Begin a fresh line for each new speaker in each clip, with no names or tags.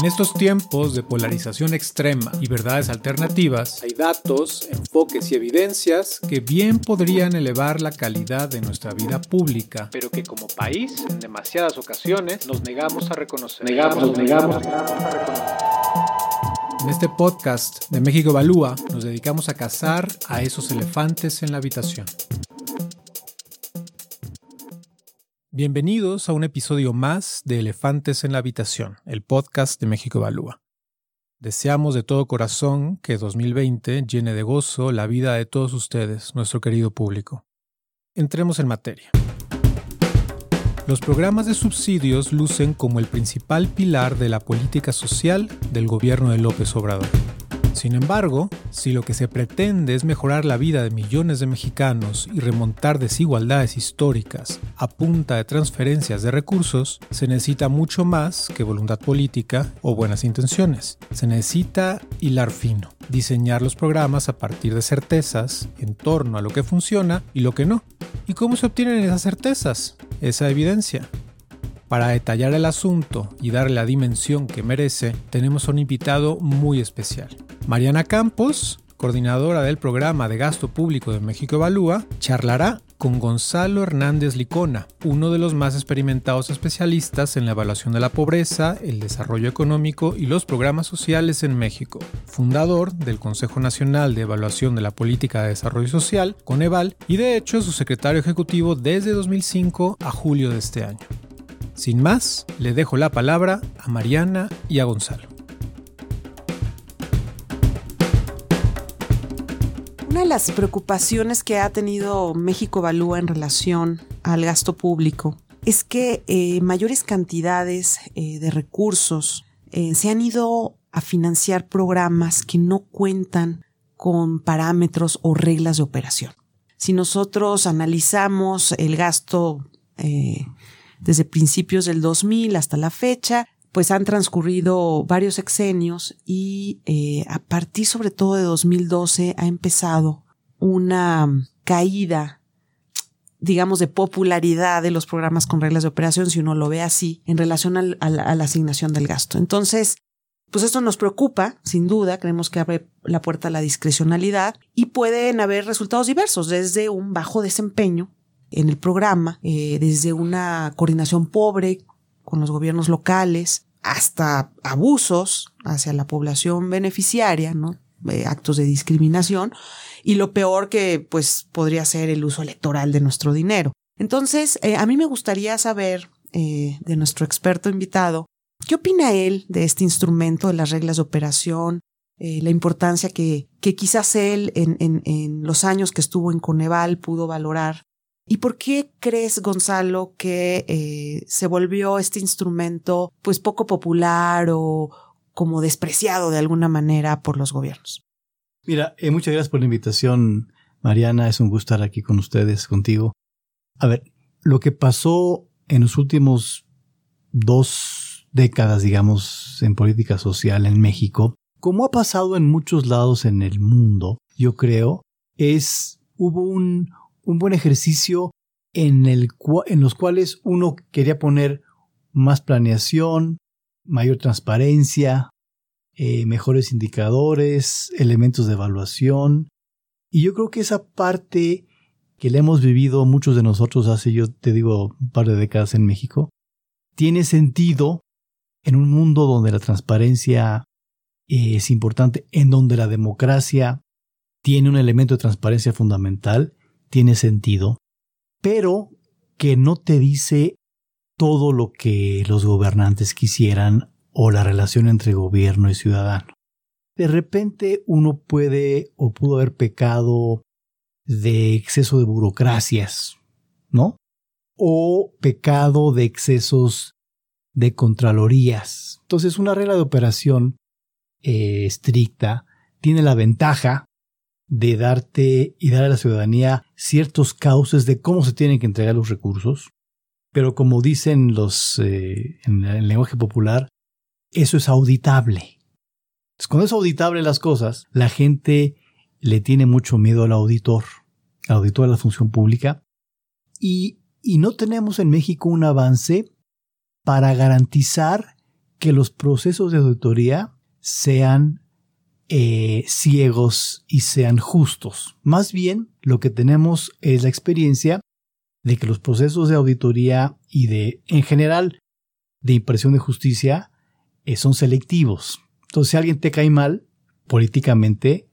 En estos tiempos de polarización extrema y verdades alternativas, hay datos, enfoques y evidencias que bien podrían elevar la calidad de nuestra vida pública, pero que como país, en demasiadas ocasiones, nos negamos a reconocer.
Negamos, negamos, negamos a reconocer.
En este podcast de México Evalúa nos dedicamos a cazar a esos elefantes en la habitación. Bienvenidos a un episodio más de Elefantes en la Habitación, el podcast de México Evalúa. Deseamos de todo corazón que 2020 llene de gozo la vida de todos ustedes, nuestro querido público. Entremos en materia. Los programas de subsidios lucen como el principal pilar de la política social del gobierno de López Obrador. Sin embargo, si lo que se pretende es mejorar la vida de millones de mexicanos y remontar desigualdades históricas a punta de transferencias de recursos, se necesita mucho más que voluntad política o buenas intenciones. Se necesita hilar fino, diseñar los programas a partir de certezas en torno a lo que funciona y lo que no. ¿Y cómo se obtienen esas certezas? Esa evidencia. Para detallar el asunto y darle la dimensión que merece, tenemos a un invitado muy especial. Mariana Campos, coordinadora del programa de gasto público de México Evalúa, charlará con Gonzalo Hernández Licona, uno de los más experimentados especialistas en la evaluación de la pobreza, el desarrollo económico y los programas sociales en México, fundador del Consejo Nacional de Evaluación de la Política de Desarrollo Social, Coneval, y de hecho su secretario ejecutivo desde 2005 a julio de este año. Sin más, le dejo la palabra a Mariana y a Gonzalo.
Una de las preocupaciones que ha tenido México Evalúa en relación al gasto público es que eh, mayores cantidades eh, de recursos eh, se han ido a financiar programas que no cuentan con parámetros o reglas de operación. Si nosotros analizamos el gasto desde principios del 2000 hasta la fecha, pues han transcurrido varios exenios y eh, a partir sobre todo de 2012 ha empezado una caída, digamos, de popularidad de los programas con reglas de operación, si uno lo ve así, en relación a la asignación del gasto. Entonces, pues esto nos preocupa, sin duda, creemos que abre la puerta a la discrecionalidad y pueden haber resultados diversos, desde un bajo desempeño en el programa, eh, desde una coordinación pobre con los gobiernos locales hasta abusos hacia la población beneficiaria, ¿no? Eh, actos de discriminación y lo peor que pues podría ser el uso electoral de nuestro dinero. Entonces, eh, a mí me gustaría saber de nuestro experto invitado, ¿qué opina él de este instrumento, de las reglas de operación, la importancia que, que quizás él en, en, en, los años que estuvo en Coneval pudo valorar ¿Y por qué crees, Gonzalo, que eh, se volvió este instrumento pues poco popular o como despreciado de alguna manera por los gobiernos?
Mira, eh, muchas gracias por la invitación, Mariana. Es un gusto estar aquí con ustedes, contigo. A ver, lo que pasó en los últimos dos décadas, digamos, en política social en México, como ha pasado en muchos lados en el mundo, yo creo, es hubo un, un buen ejercicio en, el, en los cuales uno quería poner más planeación, mayor transparencia, eh, mejores indicadores, elementos de evaluación. Y yo creo que esa parte que le hemos vivido muchos de nosotros hace, yo te digo, un par de décadas en México, tiene sentido en un mundo donde la transparencia es importante, en donde la democracia tiene un elemento de transparencia fundamental tiene sentido, pero que no te dice todo lo que los gobernantes quisieran o la relación entre gobierno y ciudadano. De repente uno puede o pudo haber pecado de exceso de burocracias, ¿no? O pecado de excesos de contralorías. Entonces una regla de operación eh, estricta tiene la ventaja de darte y dar a la ciudadanía ciertos cauces de cómo se tienen que entregar los recursos, pero como dicen los eh, en el lenguaje popular, eso es auditable. Entonces, cuando es auditable las cosas, la gente le tiene mucho miedo al auditor, al auditor de la función pública, y, y no tenemos en México un avance para garantizar que los procesos de auditoría sean eh, ciegos y sean justos. Más bien, lo que tenemos es la experiencia de que los procesos de auditoría y de, en general, de impresión de justicia eh, son selectivos. Entonces, si alguien te cae mal, políticamente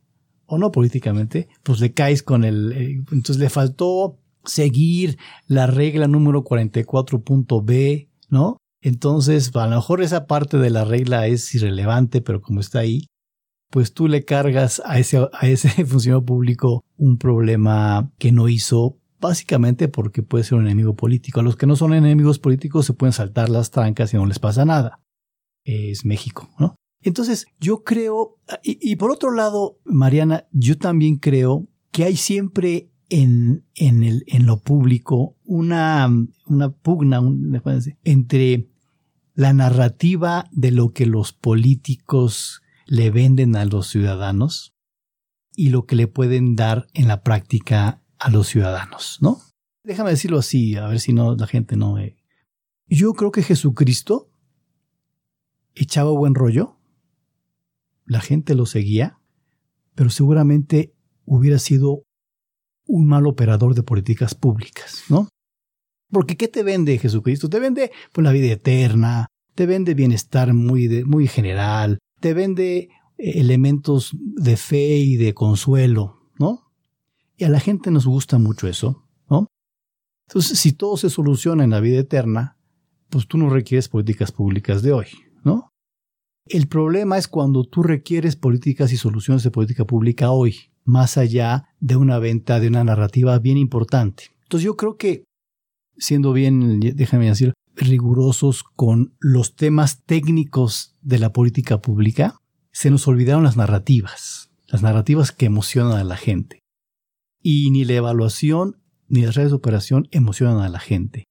o no políticamente, pues le caes con el... Eh, entonces le faltó seguir la regla número 44.b, ¿no? Entonces, a lo mejor esa parte de la regla es irrelevante, pero como está ahí, pues tú le cargas a ese, a ese funcionario público un problema que no hizo básicamente porque puede ser un enemigo político. A los que no son enemigos políticos se pueden saltar las trancas y no les pasa nada. Es México, ¿no? Entonces, yo creo, y, por otro lado, Mariana, yo también creo que hay siempre en, en, el, en lo público una, una pugna entre la narrativa de lo que los políticos le venden a los ciudadanos y lo que le pueden dar en la práctica a los ciudadanos, ¿no? Déjame decirlo así, a ver si no la gente no. Yo creo que Jesucristo echaba buen rollo, la gente lo seguía, pero seguramente hubiera sido un mal operador de políticas públicas, ¿no? Porque ¿qué te vende Jesucristo? Te vende pues, la vida eterna, te vende bienestar muy, muy general, te vende eh, elementos de fe y de consuelo, ¿no? Y a la gente nos gusta mucho eso, ¿no? Entonces, si todo se soluciona en la vida eterna, pues tú no requieres políticas públicas de hoy, ¿no? El problema es cuando tú requieres políticas y soluciones de política pública hoy, más allá de una venta de una narrativa bien importante. Entonces yo creo que, siendo bien, déjame decir, rigurosos con los temas técnicos de la política pública, se nos olvidaron las narrativas, las narrativas que emocionan a la gente. Y ni la evaluación ni las redes de operación emocionan a la gente.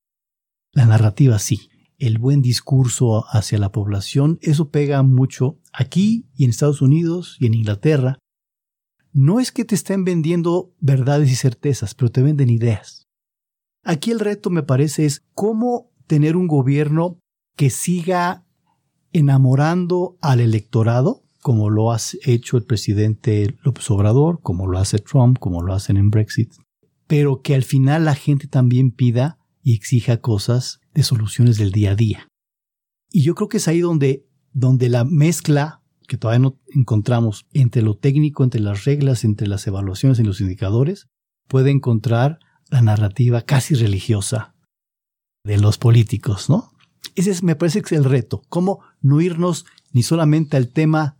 La narrativa sí. El buen discurso hacia la población, eso pega mucho aquí y en Estados Unidos y en Inglaterra. No es que te estén vendiendo verdades y certezas, pero te venden ideas. Aquí el reto me parece es cómo tener un gobierno que siga enamorando al electorado, como lo ha hecho el presidente López Obrador, como lo hace Trump, como lo hacen en Brexit, pero que al final la gente también pida y exija cosas de soluciones del día a día. Y yo creo que es ahí donde, donde la mezcla que todavía no encontramos entre lo técnico, entre las reglas, entre las evaluaciones y los indicadores, puede encontrar la narrativa casi religiosa de los políticos, ¿no? Ese es, me parece que es el reto, cómo no irnos ni solamente al tema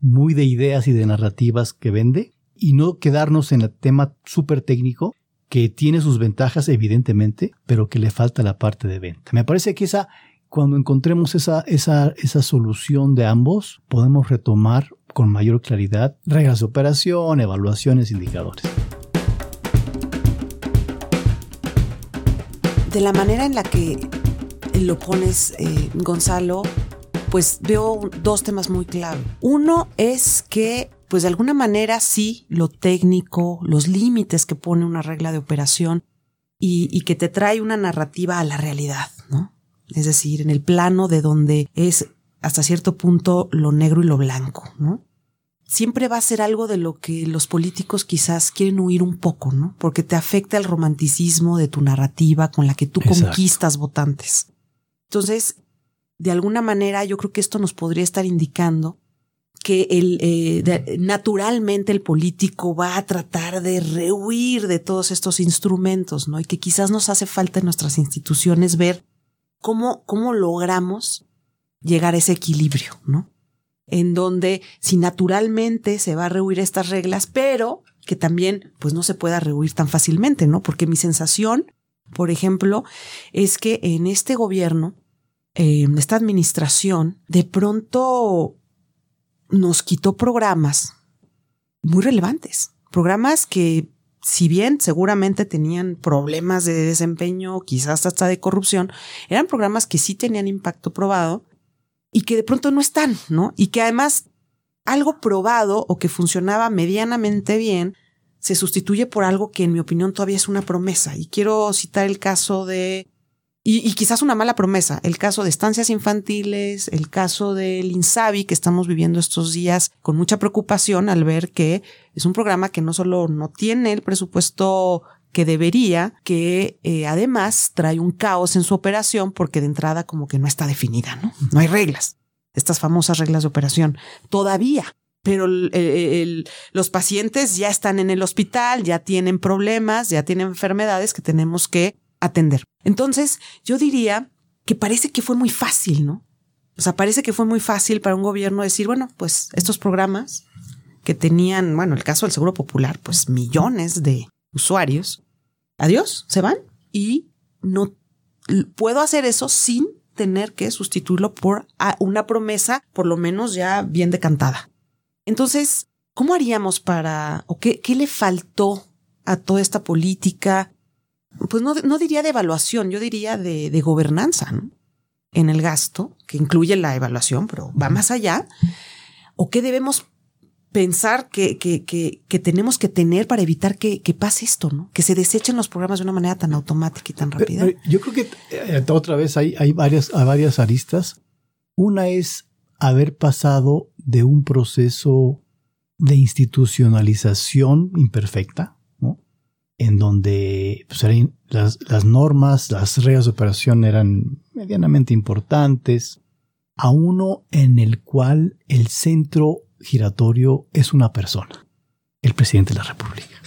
muy de ideas y de narrativas que vende y no quedarnos en el tema súper técnico que tiene sus ventajas evidentemente, pero que le falta la parte de venta. Me parece que esa, cuando encontremos esa, esa, esa solución de ambos, podemos retomar con mayor claridad reglas de operación, evaluaciones, indicadores.
De la manera en la que lo pones, eh, Gonzalo, pues veo dos temas muy clave. Uno es que, pues de alguna manera sí, lo técnico, los límites que pone una regla de operación y, y que te trae una narrativa a la realidad, ¿no? Es decir, en el plano de donde es hasta cierto punto lo negro y lo blanco, ¿no? Siempre va a ser algo de lo que los políticos quizás quieren huir un poco, ¿no? Porque te afecta el romanticismo de tu narrativa con la que tú conquistas votantes. Entonces, de alguna manera, yo creo que esto nos podría estar indicando que el, eh, naturalmente el político va a tratar de rehuir de todos estos instrumentos, ¿no? Y que quizás nos hace falta en nuestras instituciones ver cómo, cómo logramos llegar a ese equilibrio, ¿no? En donde si naturalmente se va a rehuir estas reglas, pero que también pues no se pueda rehuir tan fácilmente, ¿no? Porque mi sensación, por ejemplo, es que en este gobierno, en esta administración, de pronto nos quitó programas muy relevantes, programas que si bien seguramente tenían problemas de desempeño, quizás hasta de corrupción, eran programas que sí tenían impacto probado y que de pronto no están, ¿no? Y que además algo probado o que funcionaba medianamente bien se sustituye por algo que en mi opinión todavía es una promesa. Y quiero citar el caso de y, quizás una mala promesa. El caso de estancias infantiles, el caso del INSABI que estamos viviendo estos días con mucha preocupación al ver que es un programa que no solo no tiene el presupuesto que debería, que eh, además trae un caos en su operación porque de entrada como que no está definida, ¿no? No hay reglas, estas famosas reglas de operación. Todavía pero los pacientes ya están en el hospital, ya tienen problemas, ya tienen enfermedades que tenemos que atender. Entonces, yo diría que parece que fue muy fácil, ¿no? O sea, parece que fue muy fácil para un gobierno decir, bueno, pues estos programas que tenían, bueno, el caso del Seguro Popular, pues millones de usuarios, adiós, se van y no puedo hacer eso sin tener que sustituirlo por una promesa, por lo menos ya bien decantada. Entonces, ¿cómo haríamos para, o qué, qué le faltó a toda esta política? Pues no, no diría de evaluación, yo diría de, de gobernanza, ¿no? En el gasto, que incluye la evaluación, pero va más allá. ¿O qué debemos pensar que, que, que, que, tenemos que tener para evitar que, que, pase esto, ¿no? Que se desechen los programas de una manera tan automática y tan rápida.
yo creo que eh, otra vez hay, hay varias, hay varias aristas. Una es haber pasado de un proceso de institucionalización imperfecta, ¿no? en donde pues, las, las, normas, las reglas de operación eran medianamente importantes, a uno en el cual el centro giratorio es una persona, el presidente de la República.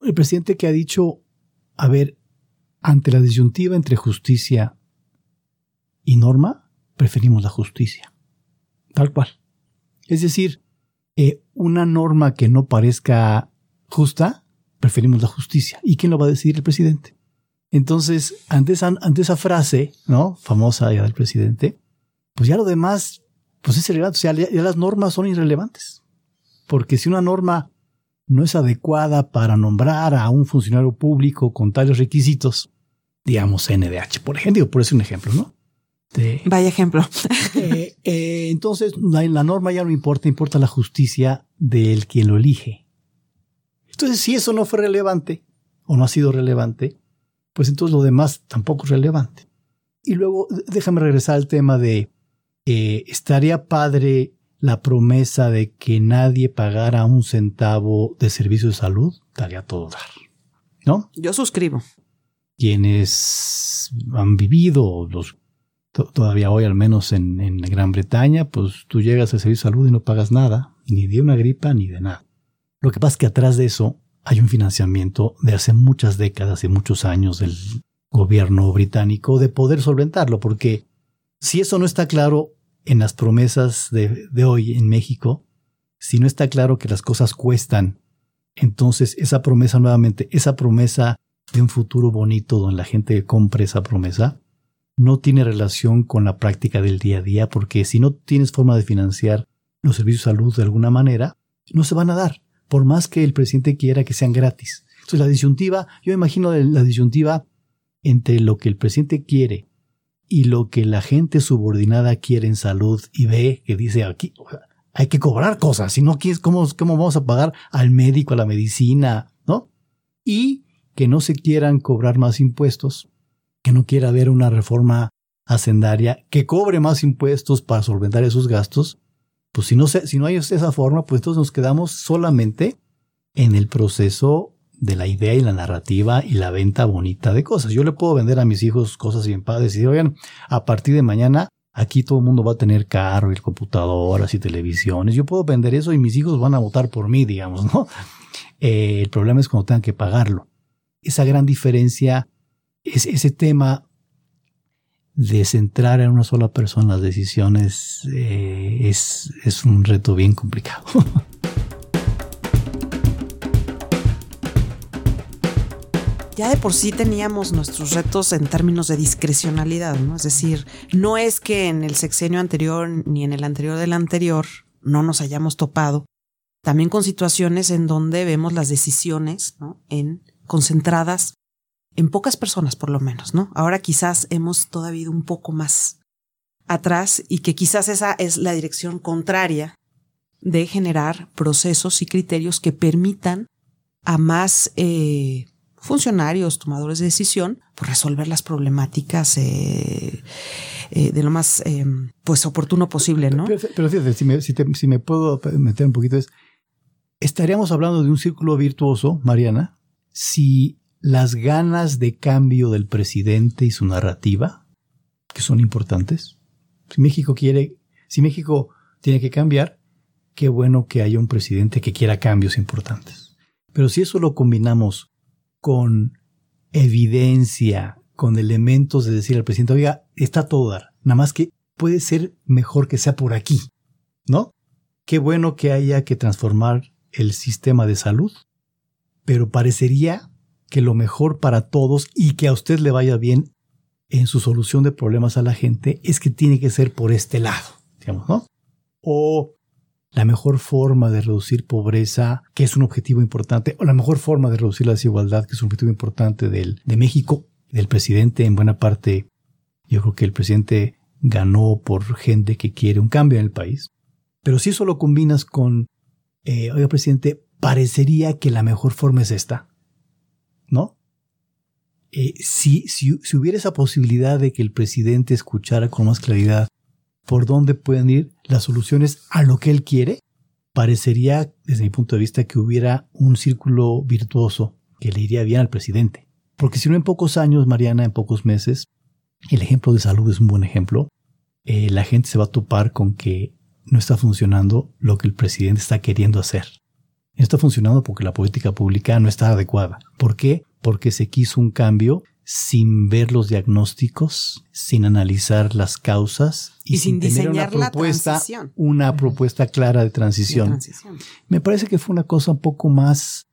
El presidente que ha dicho, a ver, ante la disyuntiva entre justicia y norma, preferimos la justicia. Tal cual. Es decir, eh, una norma que no parezca justa, preferimos la justicia. ¿Y quién lo va a decidir el presidente? Entonces, ante esa, ante esa frase, ¿no? Famosa ya del presidente, pues ya lo demás, pues es irrelevante. O sea, ya las normas son irrelevantes. Porque si una norma no es adecuada para nombrar a un funcionario público con tales requisitos, digamos NDH, por ejemplo, por eso un ejemplo, ¿no?
Vaya ejemplo.
Eh, eh, entonces, la, la, norma ya no importa, importa la justicia del quien lo elige. Entonces, si eso no fue relevante o no ha sido relevante, pues entonces lo demás tampoco es relevante. Y luego, déjame regresar al tema de, eh, ¿estaría padre la promesa de que nadie pagara un centavo de servicio de salud? Estaría todo dar. ¿No?
Yo suscribo.
Quienes han vivido, los todavía hoy, al menos en, en, Gran Bretaña, pues tú llegas al servicio de salud y no pagas nada, ni de una gripa ni de nada. Lo que pasa es que atrás de eso hay un financiamiento de hace muchas décadas y muchos años del gobierno británico de poder solventarlo, porque si eso no está claro en las promesas de, hoy en México, si no está claro que las cosas cuestan, entonces esa promesa nuevamente, esa promesa de un futuro bonito donde la gente compre esa promesa, no tiene relación con la práctica del día a día, porque si no tienes forma de financiar los servicios de salud de alguna manera, no se van a dar, por más que el presidente quiera que sean gratis. Entonces la disyuntiva, yo imagino la disyuntiva entre lo que el presidente quiere y lo que la gente subordinada quiere en salud y ve que dice aquí hay que cobrar cosas, si no ¿cómo, cómo vamos a pagar al médico, a la medicina, ¿no? Y que no se quieran cobrar más impuestos que no quiera ver una reforma hacendaria que cobre más impuestos para solventar esos gastos, pues si no, si no hay esa forma, pues entonces nos quedamos solamente en el proceso de la idea y la narrativa y la venta bonita de cosas. Yo le puedo vender a mis hijos cosas bien padres y decir, oigan, a partir de mañana aquí todo el mundo va a tener carro y computadoras y televisiones. Yo puedo vender eso y mis hijos van a votar por mí, digamos, ¿no? Eh, el problema es cuando tengan que pagarlo. Esa gran diferencia es, ese tema de centrar en una sola persona las decisiones eh, es, es un reto bien complicado.
ya de por sí teníamos nuestros retos en términos de discrecionalidad, ¿no? Es decir, no es que en el sexenio anterior ni en el anterior del anterior no nos hayamos topado, también con situaciones en donde vemos las decisiones. En concentradas en pocas personas por lo menos, ¿no? Ahora quizás hemos todavía ido un poco más atrás y que quizás esa es la dirección contraria de generar procesos y criterios que permitan a más eh, funcionarios, tomadores de decisión, pues resolver las problemáticas eh, eh, de lo más eh, pues oportuno posible, ¿no?
Pero, fíjate, si me puedo meter un poquito, es, estaríamos hablando de un círculo virtuoso, Mariana, si las ganas de cambio del presidente y su narrativa, que son importantes, si México quiere, si México tiene que cambiar, qué bueno que haya un presidente que quiera cambios importantes. Pero si eso lo combinamos con evidencia, con elementos de decir al presidente, oiga, está todo dar, nada más que puede ser mejor que sea por aquí, ¿no? Qué bueno que haya que transformar el sistema de salud, pero parecería que lo mejor para todos y que a usted le vaya bien en su solución de problemas a la gente es que tiene que ser por este lado, digamos, ¿no? O la mejor forma de reducir pobreza, que es un objetivo importante, o la mejor forma de reducir la desigualdad, que es un objetivo importante del, de México, del presidente en buena parte. Yo creo que el presidente ganó por gente que quiere un cambio en el país. Pero si eso lo combinas con, eh, oiga, presidente, parecería que la mejor forma es esta, ¿no? Eh, si, si, si hubiera esa posibilidad de que el presidente escuchara con más claridad por dónde pueden ir las soluciones a lo que él quiere, parecería, desde mi punto de vista, que hubiera un círculo virtuoso que le iría bien al presidente. Porque si no en pocos años, Mariana, en pocos meses, el ejemplo de salud es un buen ejemplo, eh, la gente se va a topar con que no está funcionando lo que el presidente está queriendo hacer. No está funcionando porque la política pública no está adecuada. ¿Por qué? Porque se quiso un cambio sin ver los diagnósticos, sin analizar las causas y,
Y sin
tener
diseñar
una propuesta, una propuesta clara de
De
transición.
transición.
Me parece que fue una cosa un poco más,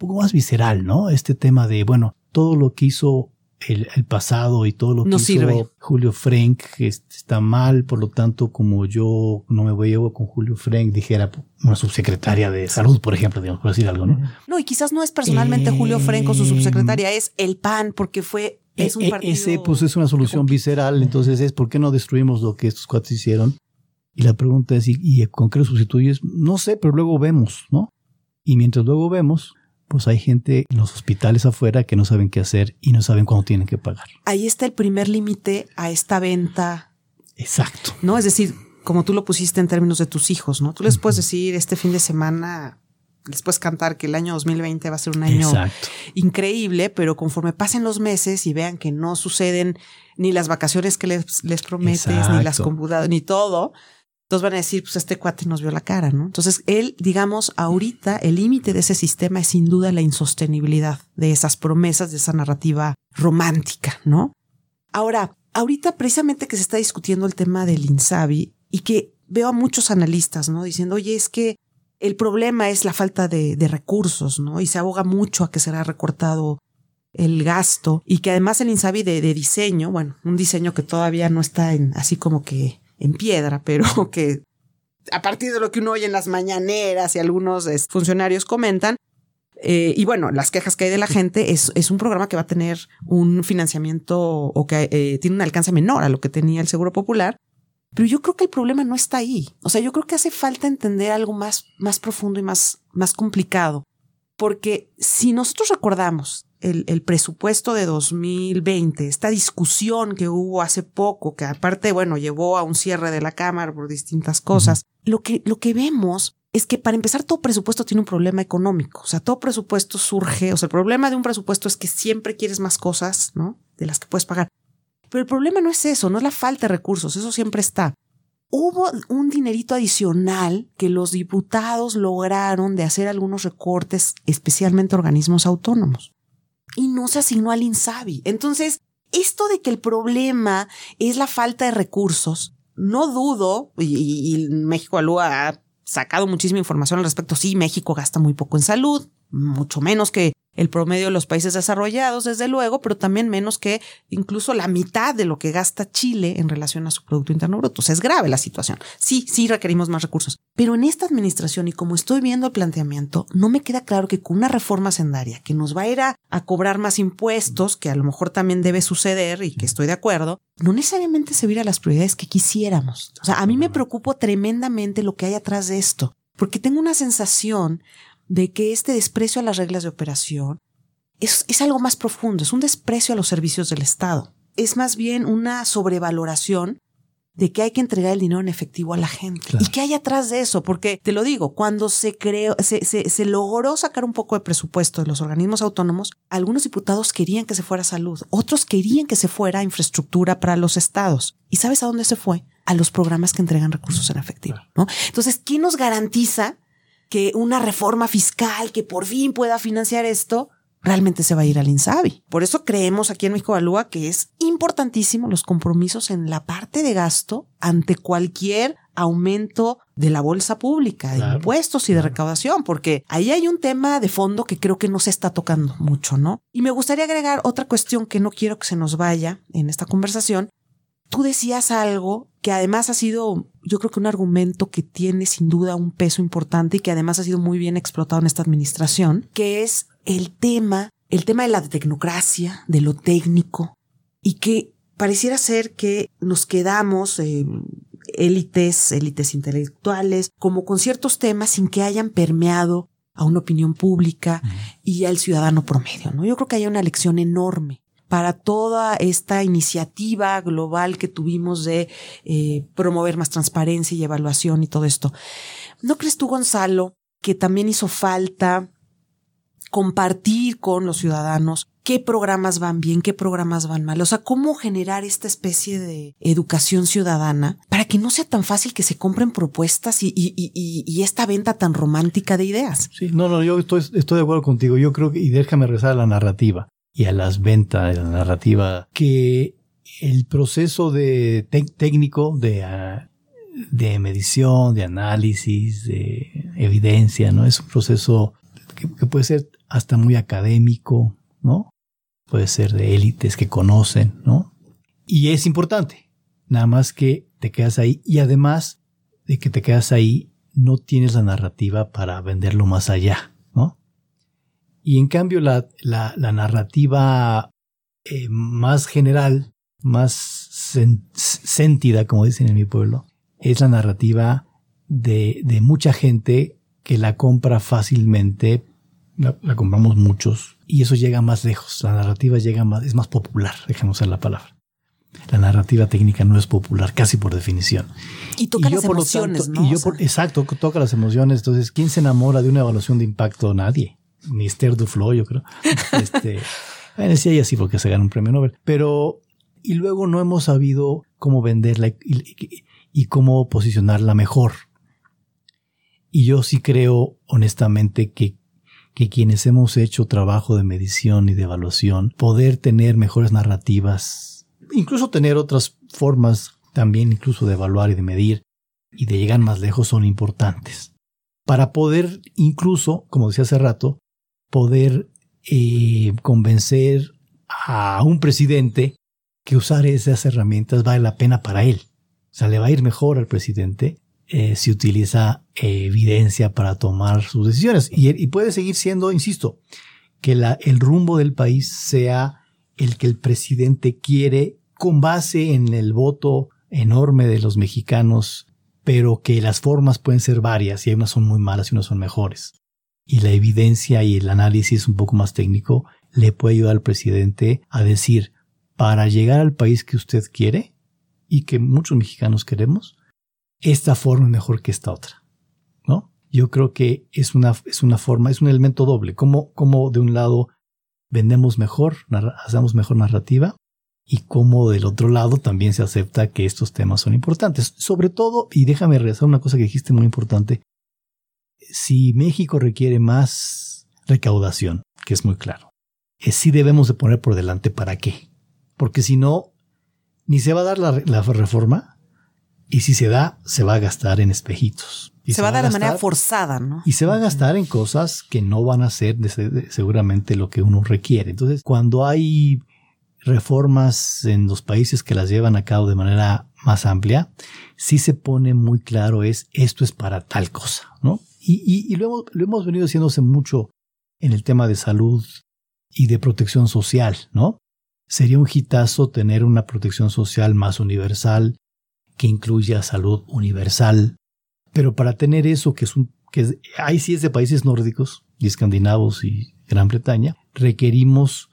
un poco más visceral, ¿no? Este tema de, bueno, todo lo que hizo el, el pasado y todo lo que
No
hizo
sirve.
Julio Frank es- está mal, por lo tanto, como yo no me voy llevo con Julio Frank, dijera una subsecretaria de salud, por ejemplo, digamos, por decir algo, ¿no?
No, y quizás no es personalmente Julio Frenco, su subsecretaria, es el PAN, porque fue, es un
Eh, eh,
partido.
Ese pues es una solución visceral, entonces es ¿por qué no destruimos lo que estos cuates hicieron? Y la pregunta es, ¿y, y con qué lo sustituyes? No sé, pero luego vemos, ¿no? Y mientras luego vemos, pues hay gente en los hospitales afuera que no saben qué hacer y no saben cuándo tienen que pagar.
Ahí está el primer límite a esta venta,
Exacto.
¿no? Es decir, como tú lo pusiste en términos de tus hijos, ¿no? Tú les puedes decir este fin de semana, les puedes cantar que el año 2020 va a ser un año
Exacto.
increíble, pero conforme pasen los meses y vean que no suceden ni las vacaciones que les, les prometes, ni las computadoras, ni todo, entonces van a decir, pues este cuate nos vio la cara, ¿no? Entonces, él, digamos, ahorita el límite de ese sistema es sin duda la insostenibilidad de esas promesas, de esa narrativa romántica, ¿no? Ahora, ahorita precisamente que se está discutiendo el tema del INSABI y que veo a muchos analistas, ¿no? Diciendo, oye, es que el problema es la falta de, de recursos, ¿no? Y se aboga mucho a que será recortado el gasto y que además el INSABI de, de diseño, bueno, un diseño que todavía no está en, así como que en piedra, pero que a partir de lo que uno oye en las mañaneras y algunos funcionarios comentan, eh, y bueno, las quejas que hay de la gente es, es un programa que va a tener un financiamiento o que eh, tiene un alcance menor a lo que tenía el Seguro Popular. Pero yo creo que el problema no está ahí. O sea, yo creo que hace falta entender algo más, más profundo y más, más complicado. Porque si nosotros recordamos el, el presupuesto de 2020, esta discusión que hubo hace poco, que aparte, bueno, llevó a un cierre de la Cámara por distintas cosas, lo, que, lo que vemos es que para empezar todo presupuesto tiene un problema económico. O sea, todo presupuesto surge, o sea, el problema de un presupuesto es que siempre quieres más cosas, ¿no? De las que puedes pagar. Pero el problema no es eso, no es la falta de recursos, eso siempre está. Hubo un dinerito adicional que los diputados lograron de hacer algunos recortes, especialmente organismos autónomos. Y no se asignó al INSABI. Entonces, esto de que el problema es la falta de recursos, no dudo, y, México Alúa ha sacado muchísima información al respecto. Sí, México gasta muy poco en salud, mucho menos que el promedio de los países desarrollados, desde luego, pero también menos que incluso la mitad de lo que gasta Chile en relación a su Producto Interno Bruto. O sea, es grave la situación. Sí, sí requerimos más recursos. Pero en esta administración y como estoy viendo el planteamiento, no me queda claro que con una reforma sendaria que nos va a ir a, a cobrar más impuestos, que a lo mejor también debe suceder y que estoy de acuerdo, no necesariamente se viera las prioridades que quisiéramos. O sea, a mí me preocupa tremendamente lo que hay atrás de esto, porque tengo una sensación de que este desprecio a las reglas de operación, es, es algo más profundo, es un desprecio a los servicios del Estado. Es más bien una sobrevaloración de que hay que entregar el dinero en efectivo a la gente. ¿Y qué hay atrás de eso? Porque te lo digo, cuando se creó, se, se, se, logró sacar un poco de presupuesto de los organismos autónomos, algunos diputados querían que se fuera salud, otros querían que se fuera infraestructura para los estados. ¿Y sabes a dónde se fue? A los programas que entregan recursos en efectivo, ¿no? Entonces, ¿quién nos garantiza que una reforma fiscal que por fin pueda financiar esto realmente se va a ir al INSABI. Por eso creemos aquí en México Evalúa que es importantísimo los compromisos en la parte de gasto ante cualquier aumento de la bolsa pública, de impuestos y de recaudación, porque ahí hay un tema de fondo que creo que no se está tocando mucho, ¿no? Y me gustaría agregar otra cuestión que no quiero que se nos vaya en esta conversación. Tú decías algo que además ha sido, yo creo que un argumento que tiene sin duda un peso importante y que además ha sido muy bien explotado en esta administración, que es el tema, el tema de la tecnocracia, de lo técnico, y que pareciera ser que nos quedamos eh, élites, élites intelectuales, como con ciertos temas sin que hayan permeado a una opinión pública y al ciudadano promedio, ¿no? Yo creo que hay una lección enorme para toda esta iniciativa global que tuvimos de eh, promover más transparencia y evaluación y todo esto. ¿No crees tú, Gonzalo, que también hizo falta compartir con los ciudadanos qué programas van bien, qué programas van mal. O sea, cómo generar esta especie de educación ciudadana para que no sea tan fácil que se compren propuestas y, esta venta tan romántica de ideas.
Sí, no, no, yo estoy, estoy de acuerdo contigo. Yo creo que, y déjame rezar a la narrativa y a las ventas de la narrativa, que el proceso de técnico de, uh, de medición, de análisis, de evidencia, ¿no? Es un proceso que, que puede ser hasta muy académico, ¿no? Puede ser de élites que conocen, ¿no? Y es importante, nada más que te quedas ahí y además de que te quedas ahí, no tienes la narrativa para venderlo más allá. Y en cambio la, la, la narrativa eh, más general, más sentida, como dicen en mi pueblo, es la narrativa de, de mucha gente que la compra fácilmente la, compramos muchos y eso llega más lejos. La narrativa llega más, es más popular, déjame usar la palabra. La narrativa técnica no es popular, casi por definición.
Y toca las emociones, ¿no?
Y yo por, exacto, toca las emociones. Entonces, ¿quién se enamora de una evaluación de impacto? Nadie. Ni Esther Duflo, yo creo. este, bueno, sí, ella sí, porque se gana un premio Nobel. Pero, y luego no hemos sabido cómo venderla y, y cómo posicionarla mejor. Y yo sí creo, honestamente, que que quienes hemos hecho trabajo de medición y de evaluación, poder tener mejores narrativas, incluso tener otras formas también incluso de evaluar y de medir y de llegar más lejos son importantes. Para poder incluso, como decía hace rato, poder eh, convencer a un presidente que usar esas herramientas vale la pena para él. O sea, le va a ir mejor al presidente eh, se utiliza evidencia para tomar sus decisiones. Y, puede seguir siendo, insisto, que la, el rumbo del país sea el que el presidente quiere con base en el voto enorme de los mexicanos, pero que las formas pueden ser varias y unas son muy malas y unas son mejores. Y la evidencia y el análisis un poco más técnico le puede ayudar al presidente a decir, para llegar al país que usted quiere y que muchos mexicanos queremos, esta forma es mejor que esta otra. ¿No? Yo creo que es una, es una forma, es un elemento doble. Como, como de un lado vendemos mejor, hacemos mejor narrativa y como del otro lado también se acepta que estos temas son importantes. Sobre todo, y déjame regresar una cosa que dijiste muy importante, si México requiere más recaudación, que es muy claro, es si debemos de poner por delante para qué. Porque si no, ni se va a dar la, la reforma, y si se da, se va a gastar en espejitos.
Y se, va a dar de manera forzada, ¿no?
Y se va a gastar en cosas que no van a ser seguramente lo que uno requiere. Entonces, cuando hay reformas en los países que las llevan a cabo de manera más amplia, sí se pone muy claro es esto es para tal cosa, ¿no? Y, y, y lo, hemos, lo hemos venido haciéndose mucho en el tema de salud y de protección social, ¿no? Sería un hitazo tener una protección social más universal, que incluya salud universal. Pero para tener eso, que es un, que ahí sí es de países nórdicos y escandinavos y Gran Bretaña, requerimos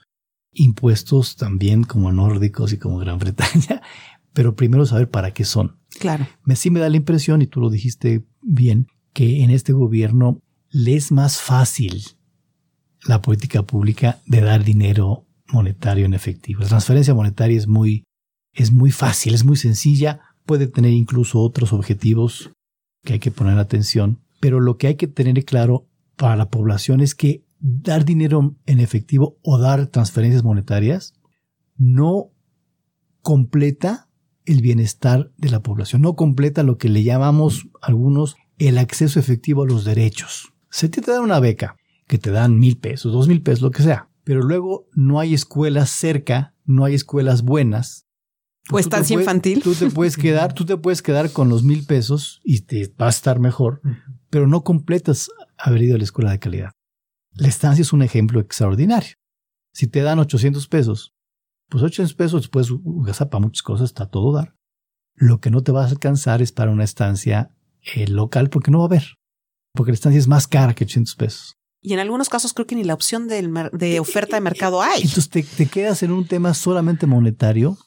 impuestos también como nórdicos y como Gran Bretaña, pero primero saber para qué son.
Claro.
Me sí me da la impresión, y tú lo dijiste bien, que en este gobierno le es más fácil la política pública de dar dinero monetario en efectivo. La transferencia monetaria es muy, es muy fácil, es muy sencilla, puede tener incluso otros objetivos que hay que poner atención, pero lo que hay que tener claro para la población es que dar dinero en efectivo o dar transferencias monetarias no completa el bienestar de la población, no completa lo que le llamamos algunos el acceso efectivo a los derechos. Se te da una beca que te dan mil pesos, dos mil pesos, lo que sea, pero luego no hay escuelas cerca, no hay escuelas buenas.
O pues estancia infantil.
Tú te puedes quedar, tú te puedes quedar con los mil pesos y te va a estar mejor, pero no completas haber ido a la escuela de calidad. La estancia es un ejemplo extraordinario. Si te dan 800 pesos, pues 800 pesos puedes gastar para muchas cosas, está todo dar. Lo que no te vas a alcanzar es para una estancia eh, local porque no va a haber. Porque la estancia es más cara que 800 pesos.
Y en algunos casos creo que ni la opción de, oferta de mercado hay.
Entonces te, te, quedas en un tema solamente monetario,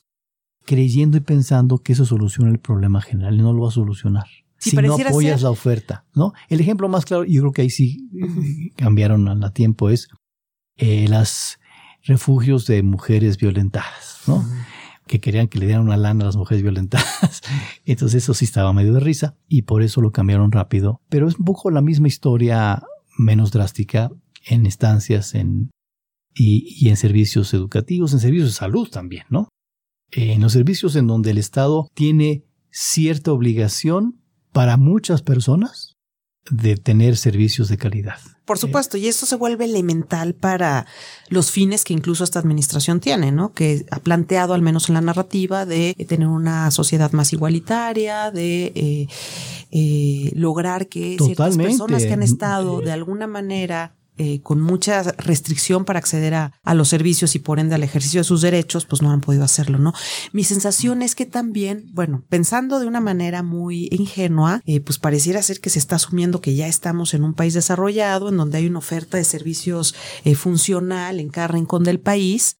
creyendo y pensando que eso soluciona el problema general y no lo va a solucionar si, no apoyas la oferta, ¿no? El ejemplo más claro, yo creo que ahí sí eh, cambiaron a tiempo, es eh, las refugios de mujeres violentadas, ¿no? Que querían que le dieran una lana a las mujeres violentadas. Entonces eso sí estaba medio de risa y por eso lo cambiaron rápido. Pero es un poco la misma historia, menos drástica, en estancias en, y, y en servicios educativos, en servicios de salud también, ¿no? En los servicios en donde el Estado tiene cierta obligación para muchas personas de tener servicios de calidad.
Por supuesto, y eso se vuelve elemental para los fines que incluso esta administración tiene, ¿no? Que ha planteado, al menos en la narrativa, de tener una sociedad más igualitaria, de eh, eh, lograr que ciertas personas que han estado de alguna manera eh, con mucha restricción para acceder a, los servicios y por ende al ejercicio de sus derechos, pues no han podido hacerlo, ¿no? Mi sensación es que también, bueno, pensando de una manera muy ingenua, eh, pues pareciera ser que se está asumiendo que ya estamos en un país desarrollado, en donde hay una oferta de servicios eh, funcional en cada rincón del país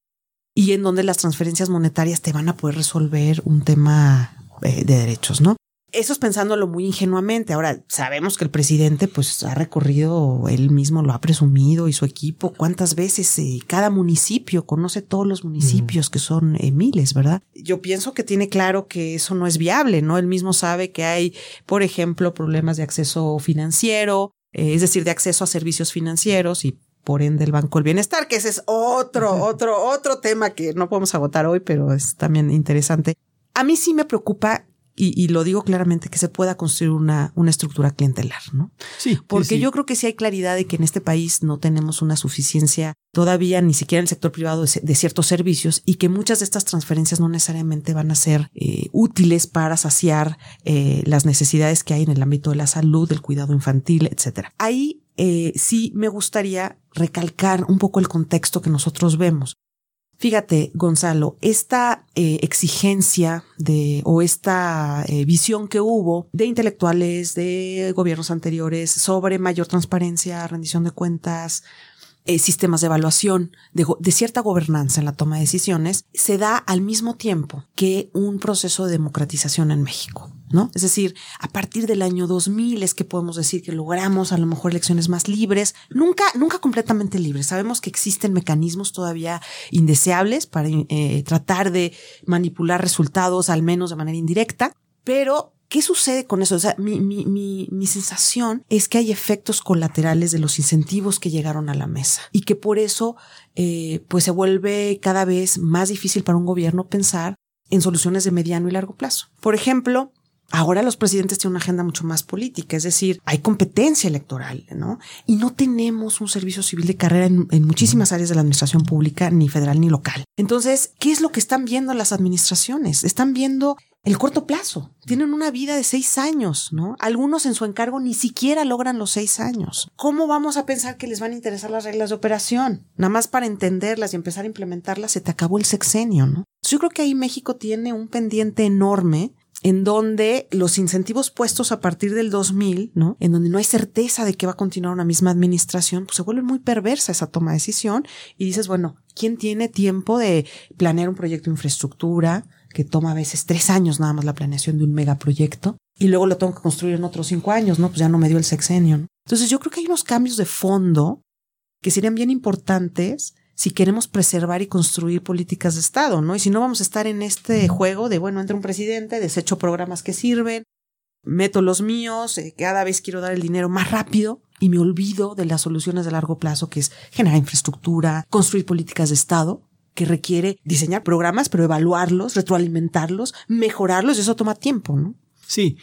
y en donde las transferencias monetarias te van a poder resolver un tema de derechos, ¿no? Eso es pensándolo muy ingenuamente. Ahora, sabemos que el presidente pues ha recorrido, él mismo lo ha presumido y su equipo, cuántas veces eh, cada municipio conoce todos los municipios que son eh, miles, ¿verdad? Yo pienso que tiene claro que eso no es viable, ¿no? Él mismo sabe que hay, por ejemplo, problemas de acceso financiero, eh, es decir, de acceso a servicios financieros y por ende el Banco del Bienestar, que ese es otro, otro, otro tema que no podemos agotar hoy, pero es también interesante. A mí sí me preocupa y, lo digo claramente, que se pueda construir una, una estructura clientelar, ¿no?
Sí.
Porque yo creo que sí hay claridad de que en este país no tenemos una suficiencia todavía, ni siquiera en el sector privado, de, ciertos servicios y que muchas de estas transferencias no necesariamente van a ser eh, útiles para saciar eh, las necesidades que hay en el ámbito de la salud, del cuidado infantil, etcétera. Ahí eh, sí me gustaría recalcar un poco el contexto que nosotros vemos. Fíjate, Gonzalo, esta eh, exigencia de o esta eh, visión que hubo de intelectuales, de gobiernos anteriores sobre mayor transparencia, rendición de cuentas, eh, sistemas de evaluación, de, de, cierta gobernanza en la toma de decisiones, se da al mismo tiempo que un proceso de democratización en México. ¿No? Es decir, a partir del año 2000 es que podemos decir que logramos a lo mejor elecciones más libres, nunca, nunca completamente libres. Sabemos que existen mecanismos todavía indeseables para eh, tratar de manipular resultados, al menos de manera indirecta, pero ¿Qué sucede con eso? O sea, mi, mi, mi, mi, sensación es que hay efectos colaterales de los incentivos que llegaron a la mesa y que por eso eh, pues se vuelve cada vez más difícil para un gobierno pensar en soluciones de mediano y largo plazo. Por ejemplo, Ahora los presidentes tienen una agenda mucho más política, es decir, hay competencia electoral, ¿no? Y no tenemos un servicio civil de carrera en, en, muchísimas áreas de la administración pública, ni federal ni local. Entonces, ¿qué es lo que están viendo las administraciones? Están viendo el corto plazo. Tienen una vida de seis años, ¿no? Algunos en su encargo ni siquiera logran los seis años. ¿Cómo vamos a pensar que les van a interesar las reglas de operación? Nada más para entenderlas y empezar a implementarlas, se te acabó el sexenio, ¿no? Yo creo que ahí México tiene un pendiente enorme en donde los incentivos puestos a partir del 2000, ¿no? En donde no hay certeza de que va a continuar una misma administración, pues se vuelve muy perversa esa toma de decisión y dices, bueno, ¿quién tiene tiempo de planear un proyecto de infraestructura que toma a veces tres años nada más la planeación de un megaproyecto? Y luego lo tengo que construir en otros cinco años, ¿no? Pues ya no me dio el sexenio. Entonces yo creo que hay unos cambios de fondo que serían bien importantes si queremos preservar y construir políticas de Estado, ¿no? Y si no vamos a estar en este juego de, bueno, entra un presidente, desecho programas que sirven, meto los míos, eh, cada vez quiero dar el dinero más rápido y me olvido de las soluciones de largo plazo, que es generar infraestructura, construir políticas de Estado, que requiere diseñar programas, pero evaluarlos, retroalimentarlos, mejorarlos, y eso toma tiempo, ¿no?
Sí,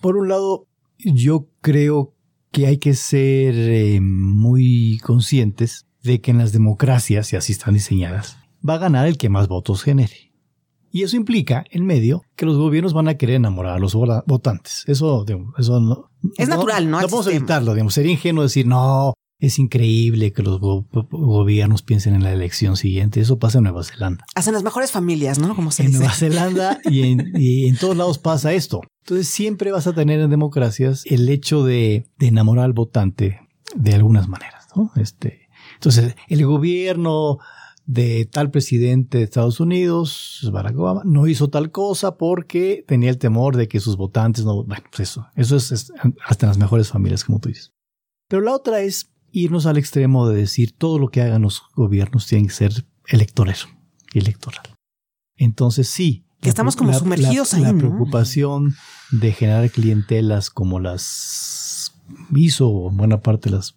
por un lado, yo creo que hay que ser eh, muy conscientes de que en las democracias, y así están diseñadas, va a ganar el que más votos genere. Y eso implica, en medio, que los gobiernos van a querer enamorar a los votantes. Eso, eso no,
es natural, ¿no?
No podemos evitarlo, digamos. Sería ingenuo decir, no, es increíble que los gobiernos piensen en la elección siguiente. Eso pasa en Nueva Zelanda.
Hacen las mejores familias, ¿no? Como se
en
dice.
Nueva Zelanda y en, y en, todos lados pasa esto. Entonces siempre vas a tener en democracias el hecho de, de enamorar al votante de algunas maneras, ¿no? Este, entonces, el gobierno de tal presidente de Estados Unidos, Barack Obama, no hizo tal cosa porque tenía el temor de que sus votantes no... Bueno, pues eso, eso es, hasta en las mejores familias, como tú dices. Pero la otra es irnos al extremo de decir todo lo que hagan los gobiernos tiene que ser electoral. electoral. Entonces sí.
Que estamos como sumergidos ahí.
La preocupación de generar clientelas como las hizo buena parte las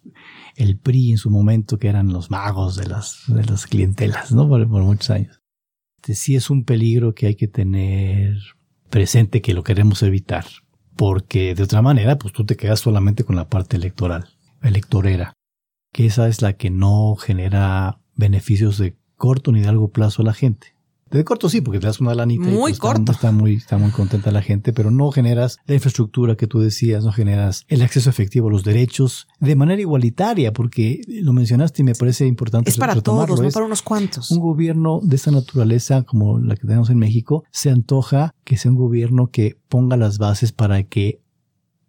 el PRI en su momento, que eran los magos de las, de las clientelas, ¿no? Por, muchos años. Este, sí es un peligro que hay que tener presente que lo queremos evitar, porque de otra manera, pues tú te quedas solamente con la parte electoral, electorera, que esa es la que no genera beneficios de corto ni de largo plazo a la gente. De corto sí, porque te das una lanita.
Muy
y pues
corto.
Está, muy, está muy contenta la gente, pero no generas la infraestructura que tú decías, no generas el acceso efectivo a los derechos de manera igualitaria, porque lo mencionaste y me parece importante.
Es para todos, no para unos cuantos.
Un gobierno de esta naturaleza, como la que tenemos en México, se antoja que sea un gobierno que ponga las bases para que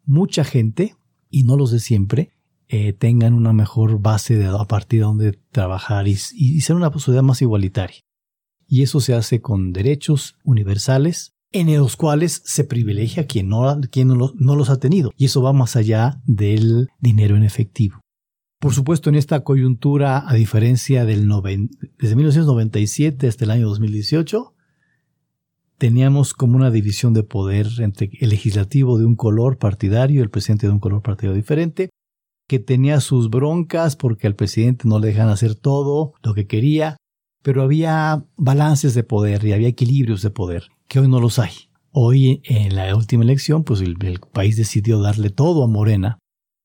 mucha gente, y no los de siempre, eh, tengan una mejor base de, a partir de donde trabajar y, y ser una sociedad más igualitaria y eso se hace con derechos universales en los cuales se privilegia quien, no, quien no, los, ha tenido. Y eso va más allá del dinero en efectivo. Por supuesto, en esta coyuntura, a diferencia del desde 1997 hasta el año 2018, teníamos como una división de poder entre el legislativo de un color partidario y el presidente de un color partidario diferente, que tenía sus broncas porque al presidente no le dejan hacer todo lo que quería, pero había balances de poder y había equilibrios de poder que hoy no los hay. Hoy en la última elección, pues el, país decidió darle todo a Morena,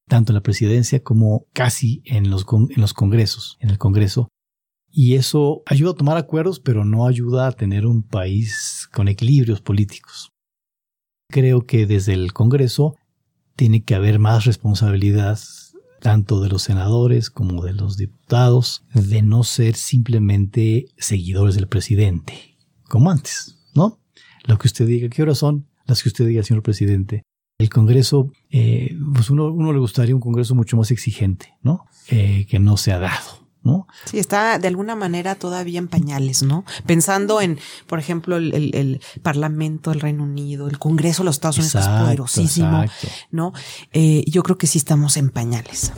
tanto en la presidencia como casi en los, en los congresos, en el Congreso. Y eso ayuda a tomar acuerdos, pero no ayuda a tener un país con equilibrios políticos. Creo que desde el Congreso tiene que haber más responsabilidad tanto de los senadores como de los diputados, de no ser simplemente seguidores del presidente, como antes, ¿no? Lo que usted diga, ¿qué horas son? Las que usted diga, señor presidente. El Congreso, eh, pues uno, uno le gustaría un Congreso mucho más exigente, ¿no? Eh, que no se ha dado. ¿No?
Sí, está de alguna manera todavía en pañales, ¿no? Pensando en, por ejemplo, el, Parlamento del Reino Unido, el Congreso de los Estados Unidos, es poderosísimo, ¿no? Eh, yo creo que sí estamos en pañales.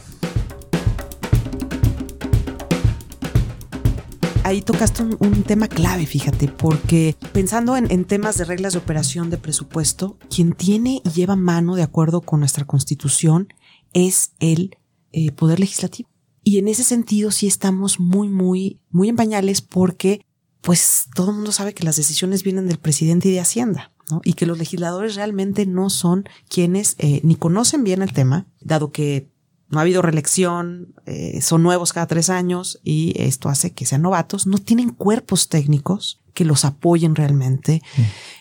ahí tocaste un, tema clave, fíjate, porque pensando en, temas de reglas de operación de presupuesto, quien tiene y lleva mano de acuerdo con nuestra constitución es el eh, Poder Legislativo. Y en ese sentido sí estamos muy, muy, muy en pañales porque pues todo el mundo sabe que las decisiones vienen del presidente y de Hacienda, ¿no? Y que los legisladores realmente no son quienes eh, ni conocen bien el tema, dado que no ha habido reelección, eh, son nuevos cada tres años y esto hace que sean novatos, no tienen cuerpos técnicos que los apoyen realmente.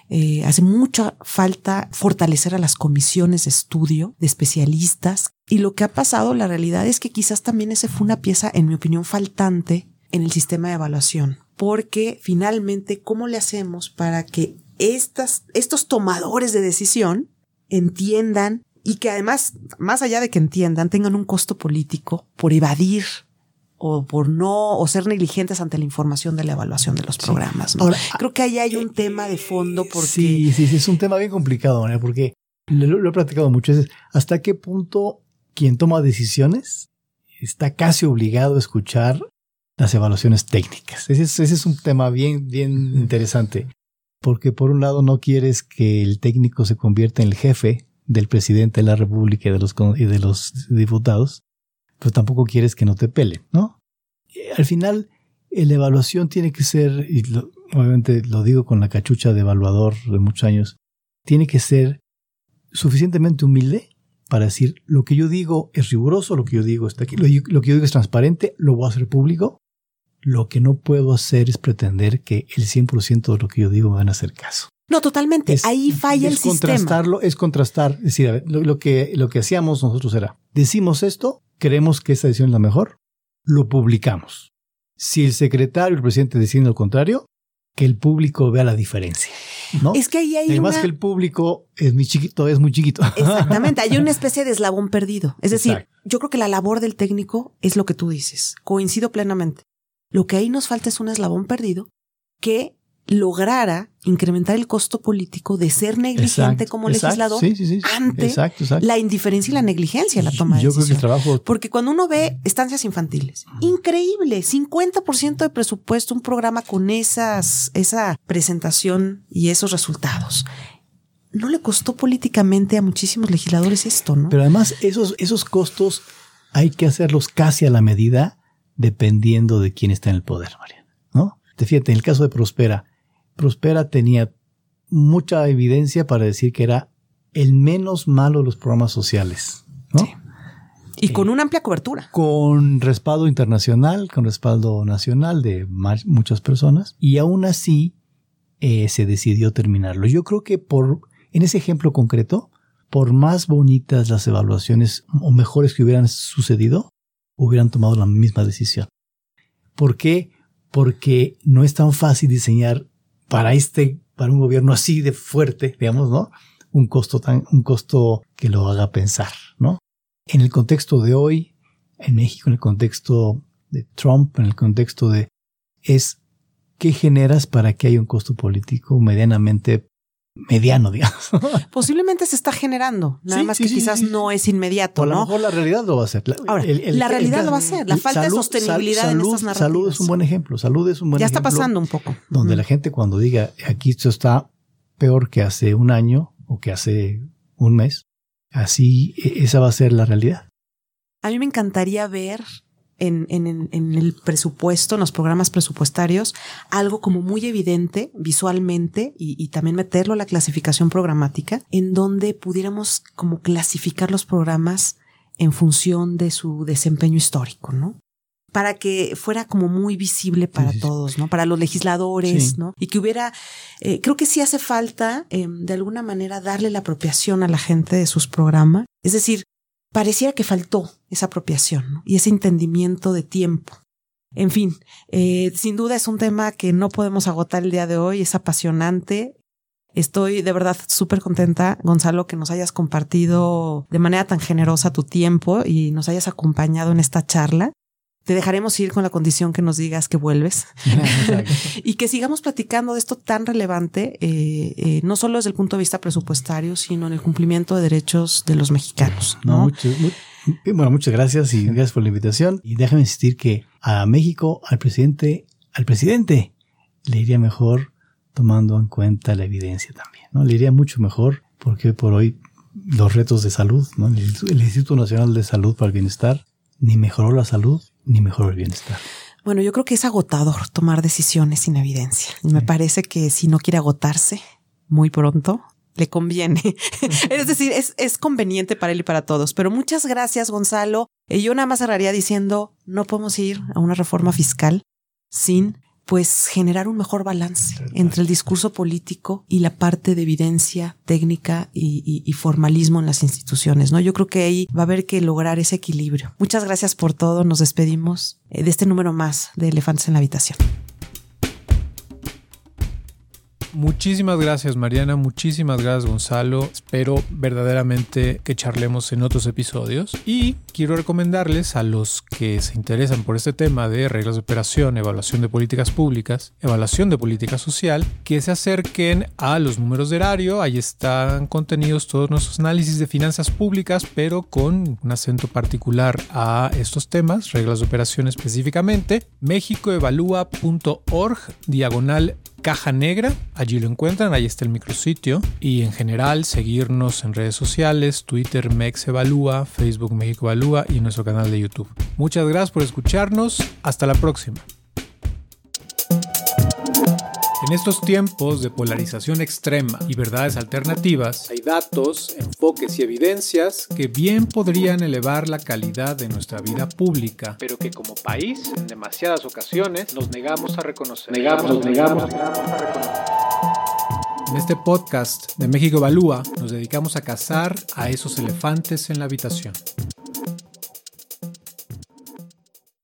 Eh, hace mucha falta fortalecer a las comisiones de estudio de especialistas. Y lo que ha pasado, la realidad es que quizás también ese fue una pieza, en mi opinión, faltante en el sistema de evaluación, porque finalmente, ¿cómo le hacemos para que estas, estos tomadores de decisión entiendan y que además, más allá de que entiendan, tengan un costo político por evadir o por no o ser negligentes ante la información de la evaluación de los programas. ¿no? Creo que ahí hay un tema de fondo porque
sí, sí, sí, es un tema bien complicado, ¿no? porque lo, lo, he platicado mucho. Es hasta qué punto quien toma decisiones está casi obligado a escuchar las evaluaciones técnicas. Ese es, ese es un tema bien, bien interesante, porque por un lado no quieres que el técnico se convierta en el jefe del presidente de la República y de los, y de los diputados, pues tampoco quieres que no te pele, ¿no? Al final, la evaluación tiene que ser, y obviamente lo digo con la cachucha de evaluador de muchos años, tiene que ser suficientemente humilde para decir lo que yo digo es riguroso, lo que yo digo está aquí, lo, lo, que yo digo es transparente, lo voy a hacer público. Lo que no puedo hacer es pretender que el 100% de lo que yo digo me van a hacer caso.
No, totalmente. Es, Ahí falla
es
el
contrastarlo,
sistema.
Es contrastar. Es decir, a ver, lo, lo, que, lo que hacíamos nosotros era, decimos esto, creemos que esta decisión es la mejor, lo publicamos. Si el secretario o el presidente decide lo contrario, que el público vea la diferencia. ¿no?
Es que ahí hay
Además
una...
que el público es muy chiquito, es muy chiquito.
Exactamente, hay una especie de eslabón perdido. Es decir, Exacto. yo creo que la labor del técnico es lo que tú dices. Coincido plenamente. Lo que ahí nos falta es un eslabón perdido que lograra incrementar el costo político de ser negligente
exacto,
como
exacto,
legislador
sí, sí, sí,
ante
exacto,
la indiferencia y la negligencia en la toma de
Yo
decisión.
creo que el trabajo...
Porque cuando uno ve estancias infantiles, increíble, 50% de presupuesto, un programa con esas, esa presentación y esos resultados. No le costó políticamente a muchísimos legisladores esto, ¿no?
Pero además esos, esos costos hay que hacerlos casi a la medida dependiendo de quién está en el poder, María. ¿No? Te fíjate, en el caso de Prospera, Prospera tenía mucha evidencia para decir que era el menos malo de los programas sociales. ¿no?
Sí. Y con una amplia cobertura.
Con respaldo internacional, con respaldo nacional de muchas personas. Y aún así eh, se decidió terminarlo. Yo creo que por, en ese ejemplo concreto, por más bonitas las evaluaciones o mejores que hubieran sucedido, hubieran tomado la misma decisión. ¿Por qué? Porque no es tan fácil diseñar para este, para un gobierno así de fuerte, digamos, ¿no? Un costo tan, un costo que lo haga pensar, ¿no? En el contexto de hoy, en México, en el contexto de Trump, en el contexto de, es qué generas para que haya un costo político medianamente mediano, digamos.
Posiblemente se está generando, nada sí, más que sí, quizás no es inmediato.
O a
¿no?
lo mejor la realidad lo va a hacer. La,
Ahora, el, el, la realidad el, lo va a hacer. La falta salud, de sostenibilidad
salud,
en estas narrativas.
Salud es un buen ejemplo. Salud es un buen
ya
ejemplo.
Ya está pasando un poco.
Donde mm. la gente cuando diga aquí esto está peor que hace un año o que hace un mes, así e, esa va a ser la realidad.
A mí me encantaría ver en, en, en, el presupuesto, en los programas presupuestarios, algo como muy evidente visualmente y, y, también meterlo a la clasificación programática, en donde pudiéramos como clasificar los programas en función de su desempeño histórico, ¿no? Para que fuera como muy visible para sí, sí, todos, ¿no? Para los legisladores, sí. ¿no? Y que hubiera, eh, creo que sí hace falta, eh, de alguna manera, darle la apropiación a la gente de sus programas. Es decir, pareciera que faltó esa apropiación y ese entendimiento de tiempo. En fin, eh, sin duda es un tema que no podemos agotar el día de hoy, es apasionante. Estoy de verdad súper contenta, Gonzalo, que nos hayas compartido de manera tan generosa tu tiempo y nos hayas acompañado en esta charla. Te dejaremos ir con la condición que nos digas que vuelves y que sigamos platicando de esto tan relevante, eh, eh, no solo desde el punto de vista presupuestario, sino en el cumplimiento de derechos de los mexicanos. No,
no mucho, muy, bueno, muchas gracias y gracias por la invitación. Y déjame insistir que a México, al presidente, al presidente le iría mejor tomando en cuenta la evidencia también, ¿no? Le iría mucho mejor porque hoy por hoy los retos de salud, ¿no? El Instituto Nacional de Salud para el Bienestar ni mejoró la salud ni mejoró el bienestar.
Bueno, yo creo que es agotador tomar decisiones sin evidencia. Y me parece que si no quiere agotarse muy pronto, le conviene. es decir, es, es, conveniente para él y para todos. Pero muchas gracias, Gonzalo. Y yo nada más cerraría diciendo, no podemos ir a una reforma fiscal sin pues generar un mejor balance entre el discurso político y la parte de evidencia técnica y, y, y, formalismo en las instituciones, ¿no? Yo creo que ahí va a haber que lograr ese equilibrio. Muchas gracias por todo. Nos despedimos de este número más de Elefantes en la Habitación.
Muchísimas gracias Mariana, muchísimas gracias Gonzalo. Espero verdaderamente que charlemos en otros episodios. Y quiero recomendarles a los que se interesan por este tema de reglas de operación, evaluación de políticas públicas, evaluación de política social, que se acerquen a los números de erario. Ahí están contenidos todos nuestros análisis de finanzas públicas, pero con un acento particular a estos temas, reglas de operación específicamente. mexicoevalúa.org diagonal Caja Negra, allí lo encuentran, ahí está el micrositio. Y en general, seguirnos en redes sociales, Twitter Mex Evalúa, Facebook México Evalúa y nuestro canal de YouTube. Muchas gracias por escucharnos, hasta la próxima. En estos tiempos de polarización extrema y verdades alternativas, hay datos, enfoques y evidencias que bien podrían elevar la calidad de nuestra vida pública, pero que como país, en demasiadas ocasiones, nos negamos a reconocer.
Negamos, nos negamos, negamos a reconocer.
En este podcast de México Evalúa nos dedicamos a cazar a esos elefantes en la habitación.